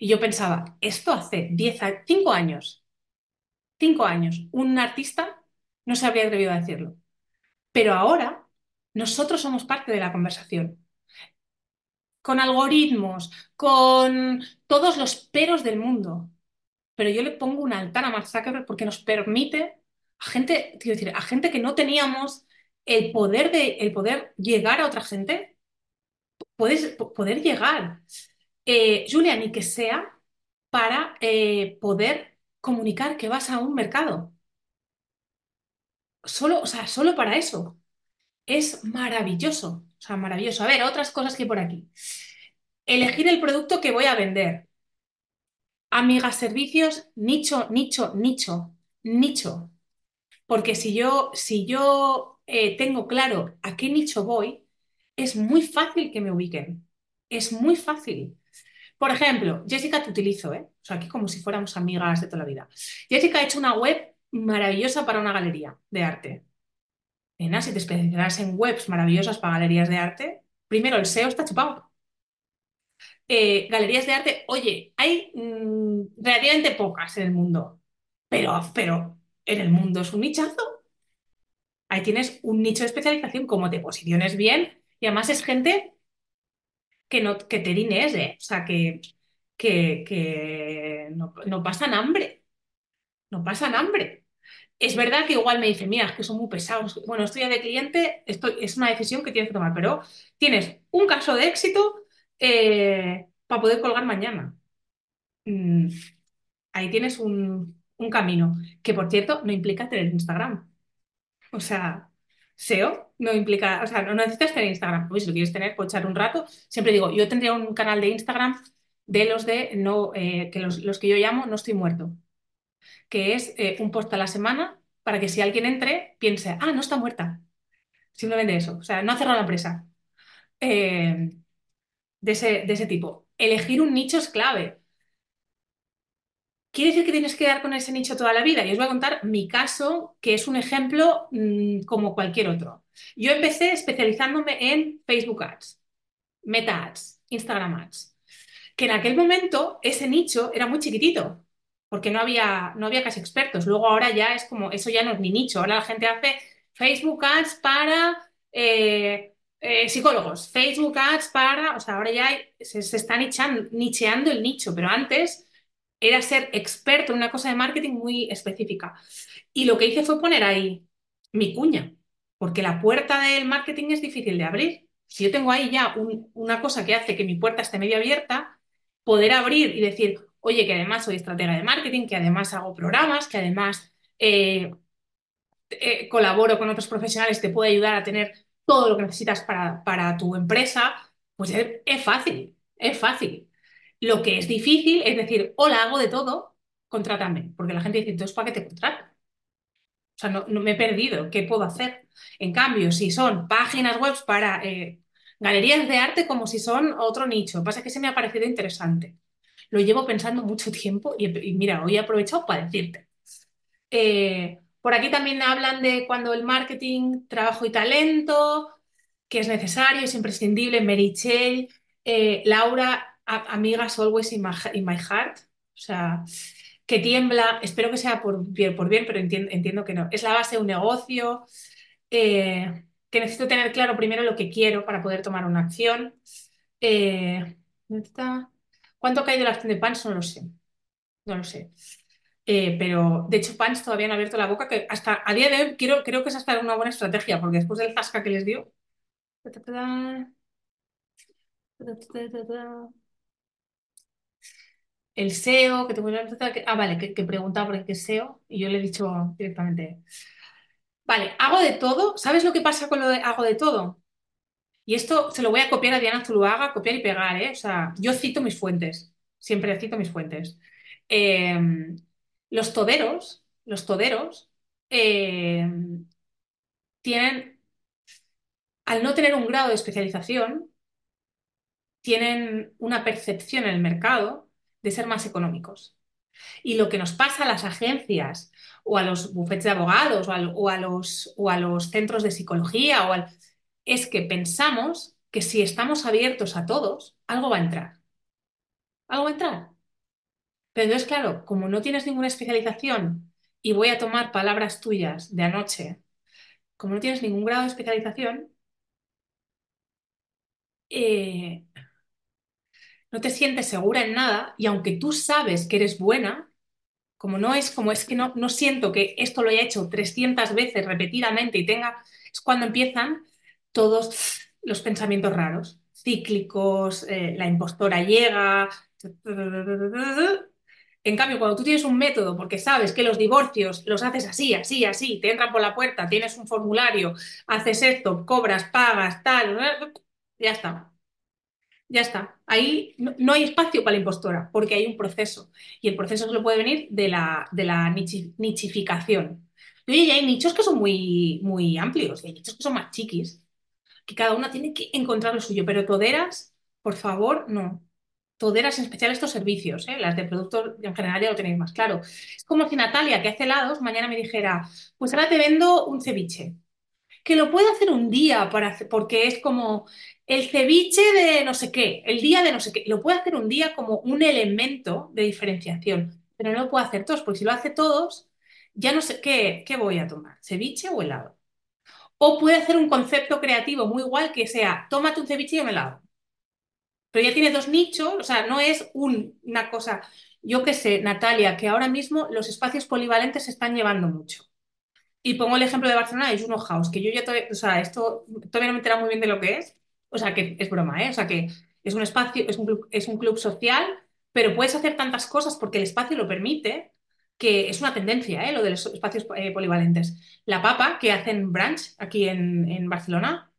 Y yo pensaba, esto hace 10, a- 5 años, 5 años, un artista no se habría atrevido a decirlo. Pero ahora nosotros somos parte de la conversación. con algoritmos, con todos los peros del mundo. Pero yo le pongo un altar a Mark Zuckerberg porque nos permite a gente, quiero decir, a gente que no teníamos el poder de, el poder llegar a otra gente, puedes poder llegar. Eh, Julia, ni que sea para eh, poder comunicar que vas a un mercado. Solo, o sea, solo para eso. Es maravilloso. O sea, maravilloso. A ver, otras cosas que por aquí. Elegir el producto que voy a vender. Amigas, servicios, nicho, nicho, nicho, nicho. Porque si yo, si yo eh, tengo claro a qué nicho voy, es muy fácil que me ubiquen. Es muy fácil. Por ejemplo, Jessica te utilizo, ¿eh? O sea, aquí como si fuéramos amigas de toda la vida. Jessica ha hecho una web maravillosa para una galería de arte. Nena, si te especializas en webs maravillosas para galerías de arte, primero el SEO está chupado. Eh, galerías de arte, oye, hay mm, relativamente pocas en el mundo, pero, pero en el mundo es un nichazo. Ahí tienes un nicho de especialización, como te posiciones bien, y además es gente que, no, que te dinés, ¿eh? O sea, que, que, no, no pasan hambre, no pasan hambre. Es verdad que igual me dice, mira, es que son muy pesados. Bueno, estoy de cliente, esto es una decisión que tienes que tomar, pero tienes un caso de éxito eh, para poder colgar mañana. Mm, ahí tienes un, un camino, que por cierto no implica tener Instagram. O sea, SEO no implica, o sea, no necesitas tener Instagram. Pues si lo quieres tener, echar un rato. Siempre digo, yo tendría un canal de Instagram de los de no, eh, que los, los que yo llamo no estoy muerto, que es eh, un post a la semana para que si alguien entre piense, ah, no está muerta. Simplemente eso. O sea, no ha cerrado la empresa. Eh, de ese, de ese tipo. Elegir un nicho es clave. ¿Quiere decir que tienes que dar con ese nicho toda la vida? Y os voy a contar mi caso, que es un ejemplo mmm, como cualquier otro. Yo empecé especializándome en Facebook Ads, Meta Ads, Instagram Ads, que en aquel momento ese nicho era muy chiquitito, porque no había, no había casi expertos. Luego ahora ya es como, eso ya no es ni nicho, ahora la gente hace Facebook Ads para eh, eh, psicólogos, Facebook Ads para, o sea, ahora ya se, está nicheando el nicho, pero antes era ser experto en una cosa de marketing muy específica. Y lo que hice fue poner ahí mi cuña, porque la puerta del marketing es difícil de abrir. Si yo tengo ahí ya un, una cosa que hace que mi puerta esté medio abierta, poder abrir y decir, oye, que además soy estratega de marketing, que además hago programas, que además eh, eh, colaboro con otros profesionales, te puedo ayudar a tener todo lo que necesitas para, para tu empresa, pues es, es fácil, es fácil. Lo que es difícil es decir, hola, hago de todo, contrátame, porque la gente dice, entonces, ¿para qué te contrato? O sea, no, me he perdido, ¿qué puedo hacer? En cambio, si son páginas web para eh, galerías de arte, como si son otro nicho, pasa que se me ha parecido interesante. Lo llevo pensando mucho tiempo y, mira, hoy he aprovechado para decirte. Eh, por aquí también hablan de cuando el marketing, trabajo y talento, que es necesario, es imprescindible. Mary Chell, eh, Laura, amigas always in my, in my heart. O sea, que tiembla, espero que sea por bien, pero entiendo, que no. Es la base de un negocio, eh, que necesito tener claro primero lo que quiero para poder tomar una acción. Eh. ¿Cuánto ha caído la acción de Pans? No lo sé. No lo sé. Eh, pero de hecho, Pans todavía no ha abierto la boca, que hasta a día de hoy quiero, creo que es hasta una buena estrategia, porque después del zasca que les dio. El SEO, que te voy a Ah, vale, que, que preguntaba por qué SEO, y yo le he dicho directamente. Vale, hago de todo. ¿Sabes lo que pasa con lo de hago de todo? Y esto se lo voy a copiar a Diana Zuluaga, copiar y pegar, ¿eh? O sea, yo cito mis fuentes, siempre cito mis fuentes. Eh, los toderos, los toderos, eh, tienen, al no tener un grado de especialización, tienen una percepción en el mercado de ser más económicos. Y lo que nos pasa a las agencias o a los bufetes de abogados o, a, los, o a los centros de psicología o al- es que pensamos que si estamos abiertos a todos, algo va a entrar. Algo va a entrar. Pero entonces, claro, como no tienes ninguna especialización y voy a tomar palabras tuyas de anoche, como no tienes ningún grado de especialización, eh, no te sientes segura en nada y aunque tú sabes que eres buena, como no es como es que no, no siento que esto lo haya hecho 300 veces repetidamente y tenga, es cuando empiezan todos los pensamientos raros, cíclicos, eh, la impostora llega. En cambio, cuando tú tienes un método, porque sabes que los divorcios los haces así, así, así, te entran por la puerta, tienes un formulario, haces esto, cobras, pagas, tal, ya está. Ya está. Ahí no, hay espacio para la impostora, porque hay un proceso. Y el proceso solo puede venir de la, nichificación. Y oye, y hay nichos que son muy, muy amplios, y hay nichos que son más chiquis, que cada una tiene que encontrar lo suyo. Pero toderas, por favor, no. Toderas, en especial estos servicios, ¿eh? Las de productos en general ya lo tenéis más claro. Es como si Natalia, que hace helados, mañana me dijera, pues ahora te vendo un ceviche que lo puede hacer un día para porque es como el ceviche de no sé qué, el día de no sé qué. Lo puede hacer un día como un elemento de diferenciación, pero no lo puede hacer todos, porque si lo hace todos, ya no sé qué, qué voy a tomar, ceviche o helado. O puede hacer un concepto creativo muy igual que sea, tómate un ceviche y un helado. Pero ya tiene dos nichos, o sea, no es un- una cosa. Yo qué sé, Natalia, que ahora mismo los espacios polivalentes se están llevando mucho. Y pongo el ejemplo de Barcelona de Juno House, que yo ya todavía, o sea, esto todavía no me he enterado muy bien de lo que es. O sea, que es broma, ¿eh? O sea, que es un espacio, es un club, social, pero puedes hacer tantas cosas porque el espacio lo permite, que es una tendencia, ¿eh? Lo de los espacios eh, polivalentes. La Papa, que hacen brunch aquí en, Barcelona,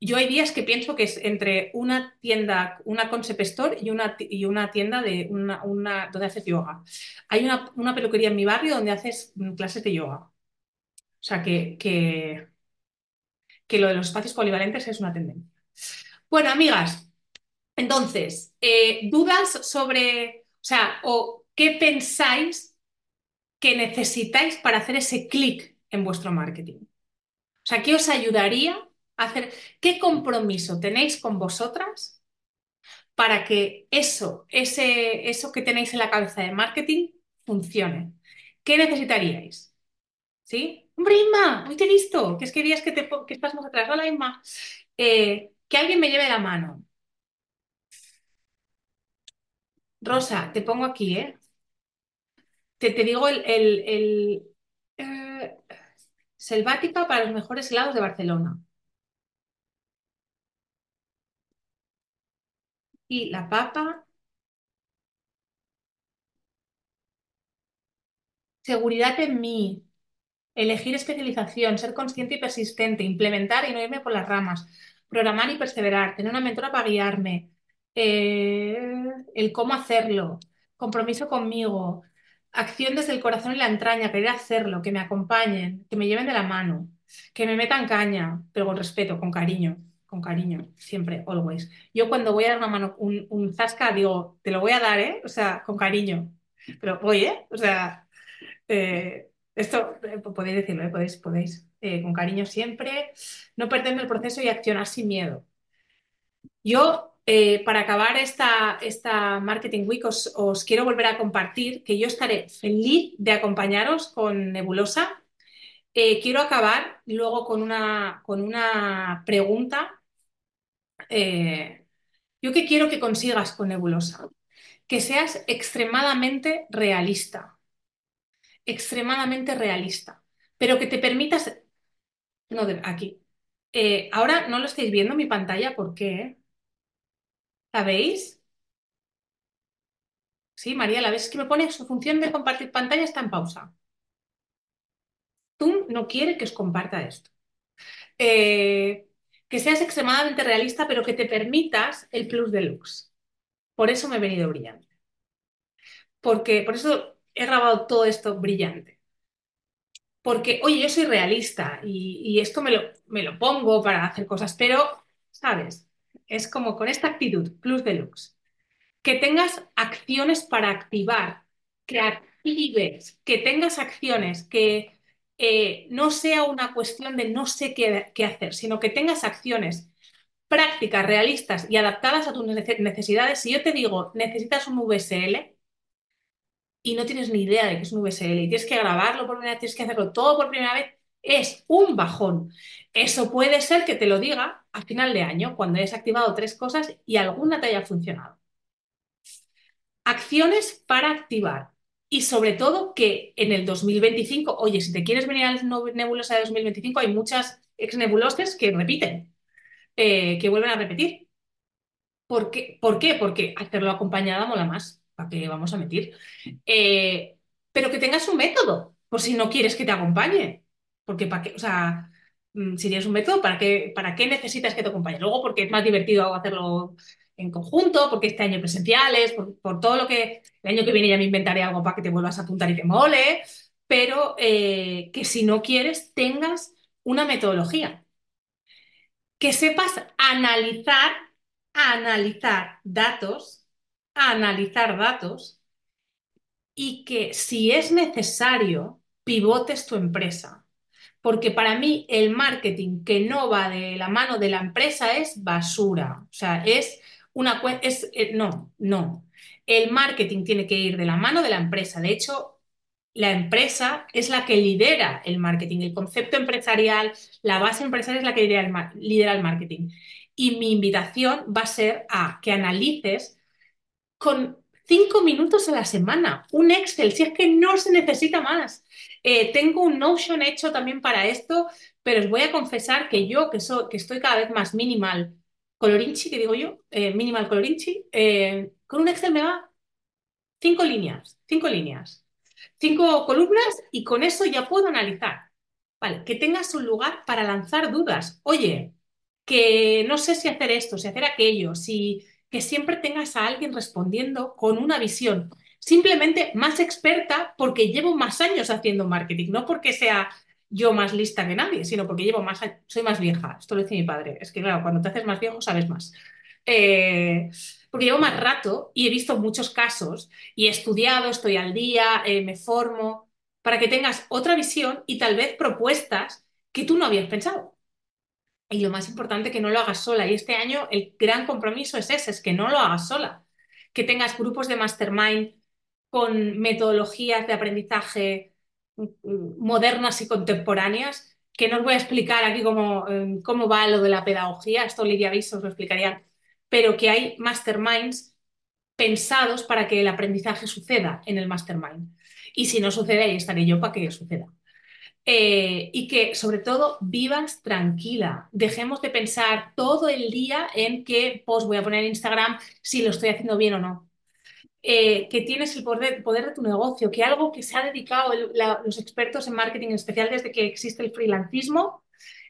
yo hay días que pienso que es entre una tienda, una concept store y una, y una tienda de una, una, donde haces yoga. Hay una, una peluquería en mi barrio donde haces clases de yoga. O sea, que, que, que lo de los espacios polivalentes es una tendencia. Bueno, amigas, entonces, eh, dudas sobre, o sea, o qué pensáis que necesitáis para hacer ese clic en vuestro marketing. O sea, ¿qué os ayudaría a hacer, qué compromiso tenéis con vosotras para que eso, ese, eso que tenéis en la cabeza de marketing funcione? ¿Qué necesitaríais? ¿Sí? Hombre, Inma, hoy te he visto, que es que días que, te, estás más atrás. Hola, Inma. Eh, que alguien me lleve la mano. Rosa, te pongo aquí, ¿eh? Te, te digo el, el, el, eh, Selvática para los mejores helados de Barcelona. Y la papa, seguridad en mí. Elegir especialización, ser consciente y persistente, implementar y no irme por las ramas, programar y perseverar, tener una mentora para guiarme, eh, el cómo hacerlo, compromiso conmigo, acción desde el corazón y la entraña, querer hacerlo, que me acompañen, que me lleven de la mano, que me metan caña, pero con respeto, con cariño, con cariño, siempre, always. Yo cuando voy a dar una mano, un, un zasca, digo, te lo voy a dar, ¿eh? O sea, con cariño. Pero voy, ¿eh? O sea, eh, esto eh, podéis decirlo, ¿eh? Podéis, podéis. Eh, con cariño siempre, no perderme el proceso y accionar sin miedo. Yo, para acabar esta, esta Marketing Week, os, os quiero volver a compartir que yo estaré feliz de acompañaros con Nebulosa. Quiero acabar luego con una, con una pregunta. ¿yo qué quiero que consigas con Nebulosa? Que seas extremadamente realista, extremadamente realista, pero que te permitas, no, de- aquí. Eh, ahora no lo estáis viendo en mi pantalla, ¿por qué? ¿La veis? Sí, María, la ves Es que me pone su función de compartir pantalla está en pausa. Tú no quiere que os comparta esto. Eh, que seas extremadamente realista, pero que te permitas el plus deluxe. Por eso me he venido brillante. Porque, por eso he grabado todo esto brillante. Porque, oye, yo soy realista y, esto me lo, me lo pongo para hacer cosas, pero, ¿sabes? Es como con esta actitud, plus deluxe. Que tengas acciones para activar, que actives, que tengas acciones, que eh, no sea una cuestión de no sé qué, hacer, sino que tengas acciones prácticas, realistas y adaptadas a tus nece- necesidades. Si yo te digo, necesitas un VSL y no tienes ni idea de qué es un VSL y tienes que grabarlo por primera vez, tienes que hacerlo todo por primera vez, es un bajón. Eso puede ser que te lo diga a final de año, cuando hayas activado tres cosas y alguna te haya funcionado. Acciones para activar. Y sobre todo que en el 2025, oye, si te quieres venir al no- Nebulosa de 2025, hay muchas ex nebulosas que repiten, eh, que vuelven a repetir. ¿Por qué? ¿Por qué? Porque hacerlo acompañada mola más. ¿Para qué vamos a mentir? Eh, pero que tengas un método, por si no quieres que te acompañe. Porque para qué, o sea, mm, si tienes un método, ¿para qué, para qué necesitas que te acompañe? Luego, porque es más divertido hacerlo en conjunto, porque este año presenciales, por, por todo lo que el año que viene ya me inventaré algo para que te vuelvas a apuntar y te mole, pero eh, que si no quieres, tengas una metodología que sepas analizar, analizar datos, analizar datos y que si es necesario, pivotes tu empresa. Porque para mí el marketing que no va de la mano de la empresa es basura. O sea, es una... Es, eh, no, no. El marketing tiene que ir de la mano de la empresa. De hecho, la empresa es la que lidera el marketing. El concepto empresarial, la base empresarial es la que lidera el, lidera el marketing. Y mi invitación va a ser a que analices con cinco minutos a la semana, un Excel, si es que no se necesita más. Eh, tengo un Notion hecho también para esto, pero os voy a confesar que yo, que, soy, que estoy cada vez más minimal colorinchi, que digo yo, eh, minimal colorinchi, eh, con un Excel me va cinco líneas, cinco líneas, cinco columnas y con eso ya puedo analizar. Vale, que tengas un lugar para lanzar dudas. Oye, que no sé si hacer esto, si hacer aquello, si que siempre tengas a alguien respondiendo con una visión, simplemente más experta porque llevo más años haciendo marketing, no porque sea yo más lista que nadie, sino porque llevo más soy más vieja, esto lo dice mi padre, es que claro, cuando te haces más viejo sabes más. Eh, porque llevo más rato y he visto muchos casos y he estudiado, estoy al día, eh, me formo, para que tengas otra visión y tal vez propuestas que tú no habías pensado. Y lo más importante, que no lo hagas sola. Y este año el gran compromiso es ese, es que no lo hagas sola. Que tengas grupos de mastermind con metodologías de aprendizaje mm, mm, modernas y contemporáneas, que no os voy a explicar aquí cómo, eh, cómo va lo de la pedagogía, esto Lidia Viso os lo explicaría, pero que hay masterminds pensados para que el aprendizaje suceda en el mastermind. Y si no sucede, ahí estaré yo para que suceda. Eh, y que sobre todo vivas tranquila. Dejemos de pensar todo el día en qué post voy a poner en Instagram, si lo estoy haciendo bien o no. eh, que tienes el poder, poder de tu negocio, que algo que se ha dedicado los expertos en marketing, en especial desde que existe el freelancismo,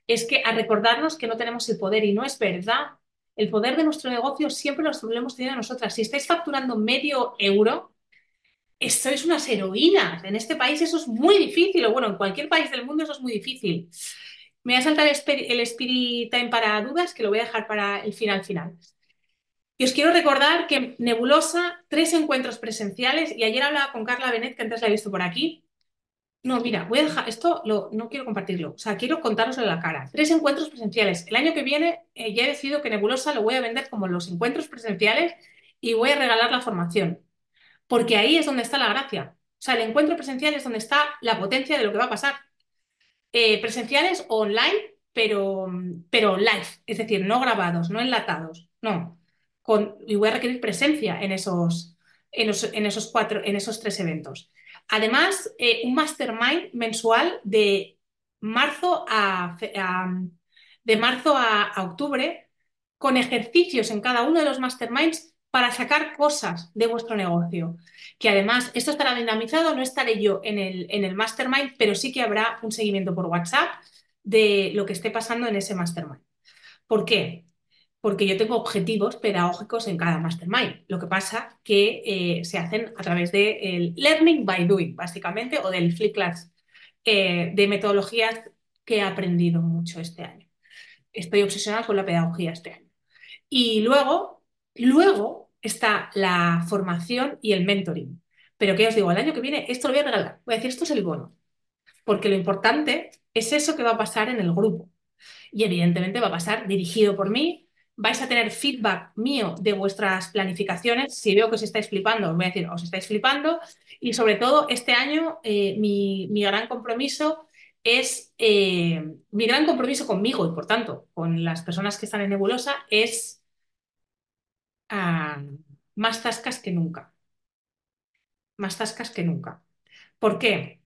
es que a recordarnos que no tenemos el poder y no es verdad. El poder de nuestro negocio siempre lo, hemos tenido nosotras. Si estáis facturando medio euro, sois unas heroínas. En este país eso es muy difícil, o bueno, en cualquier país del mundo eso es muy difícil. Me voy a saltar el, Spirit Time para dudas, que lo voy a dejar para el final final. Y os quiero recordar que Nebulosa, tres encuentros presenciales, y ayer hablaba con Carla Benet, que antes la he visto por aquí. No, mira, voy a dejar esto, no quiero compartirlo, o sea, quiero contároslo en la cara. Tres encuentros presenciales. El año que viene eh, ya he decidido que Nebulosa lo voy a vender como los encuentros presenciales y voy a regalar la formación, porque ahí es donde está la gracia. O sea, el encuentro presencial es donde está la potencia de lo que va a pasar. Eh, presenciales o online, pero, pero live, es decir, no grabados, no enlatados, no. Y voy a requerir presencia en esos, en en esos cuatro, en esos tres eventos. Además, eh, un mastermind mensual de marzo a, de marzo a octubre, con ejercicios en cada uno de los masterminds para sacar cosas de vuestro negocio. Que además, esto estará dinamizado, no estaré yo en el, en el mastermind, pero sí que habrá un seguimiento por WhatsApp de lo que esté pasando en ese mastermind. ¿Por qué? Porque yo tengo objetivos pedagógicos en cada mastermind. Lo que pasa que eh, se hacen a través del learning by doing, básicamente, o del flip class, eh, de metodologías que he aprendido mucho este año. Estoy obsesionada con la pedagogía este año. Y luego, luego está la formación y el mentoring. Pero que os digo, el año que viene esto lo voy a regalar. Voy a decir, esto es el bono. Porque lo importante es eso que va a pasar en el grupo. Y evidentemente va a pasar dirigido por mí. Vais a tener feedback mío de vuestras planificaciones. Si veo que os estáis flipando, os voy a decir, os estáis flipando. Y sobre todo, este año eh, mi, gran compromiso es, eh, mi gran compromiso conmigo y por tanto con las personas que están en Nebulosa es más tascas que nunca. Más tascas que nunca. ¿Por qué?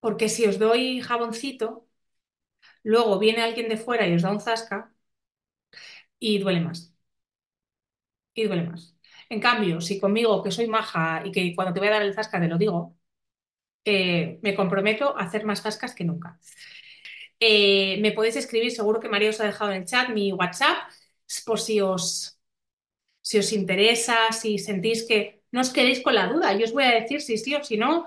Porque si os doy jaboncito, luego viene alguien de fuera y os da un zasca y duele más. Y duele más. En cambio, si conmigo, que soy maja y que cuando te voy a dar el zasca te lo digo, eh, me comprometo a hacer más zascas que nunca. Eh, me podéis escribir, seguro que María os ha dejado en el chat mi WhatsApp, por si os, si os interesa, si sentís que no os quedéis con la duda. Yo os voy a decir si sí o si no,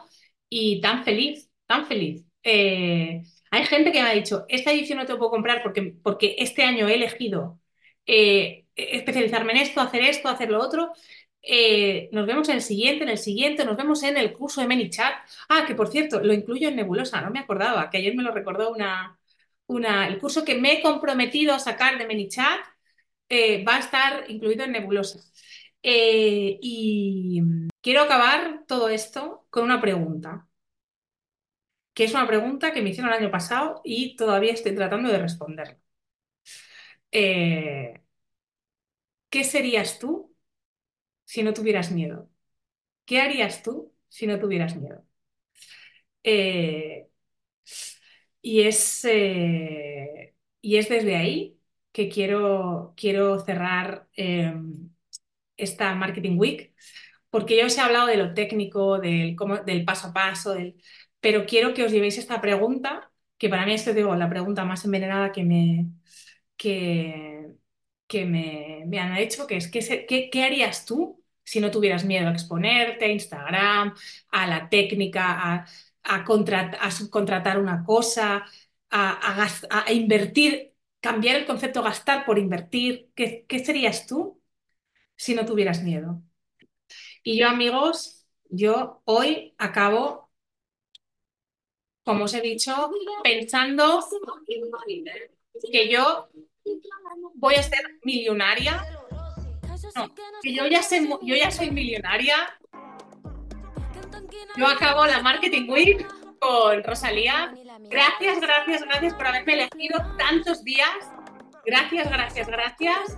y tan feliz, tan feliz. Eh, hay gente que me ha dicho, esta edición no te puedo comprar porque, porque este año he elegido eh, especializarme en esto, hacer esto, hacer lo otro. Eh, nos vemos en el siguiente, en el siguiente, nos vemos en el curso de ManyChat. Ah, que por cierto, lo incluyo en Nebulosa, no me acordaba, que ayer me lo recordó una, una, el curso que me he comprometido a sacar de ManyChat eh, va a estar incluido en Nebulosa. Eh, y quiero acabar todo esto con una pregunta, que es una pregunta que me hicieron el año pasado y todavía estoy tratando de responderla. Eh, ¿qué serías tú si no tuvieras miedo? ¿Qué harías tú si no tuvieras miedo? Y es, y es desde ahí que quiero, quiero cerrar eh, esta Marketing Week, porque yo os he hablado de lo técnico, del, cómo, del paso a paso, pero quiero que os llevéis esta pregunta, que para mí es la pregunta más envenenada que me, que, me, me han hecho, que es ¿qué, qué, harías tú si no tuvieras miedo a exponerte a Instagram, a la técnica, a, a, contrat- a subcontratar una cosa, a, a invertir, cambiar el concepto gastar por invertir? ¿Qué, serías tú si no tuvieras miedo? Y yo, amigos, yo hoy acabo, como os he dicho, pensando que yo voy a ser millonaria. Que yo ya, sé, yo ya soy millonaria. Yo acabo la Marketing Week con Rosalía. Gracias, gracias, gracias por haberme elegido tantos días. Gracias, gracias, gracias.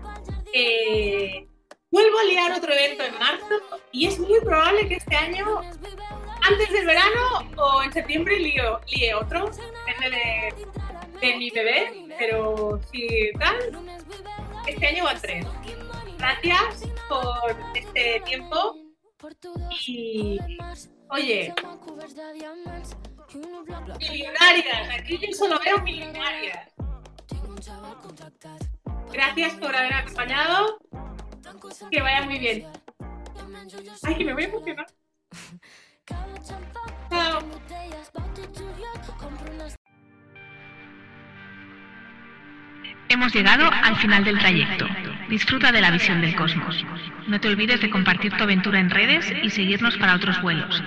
Eh, vuelvo a liar otro evento en marzo y es muy probable que este año, antes del verano o en septiembre, lío, líe otro. Depende de, de mi bebé, pero si tal, este año va a tres. Gracias por este tiempo Y, oye, millonarias, aquí yo solo veo millonarias. Gracias por haber acompañado. Que vaya muy bien. Ay, que me voy a emocionar. Chao. Hemos llegado al final del trayecto. Disfruta de la visión del cosmos. No te olvides de compartir tu aventura en redes y seguirnos para otros vuelos.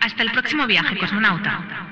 Hasta el próximo viaje, cosmonauta.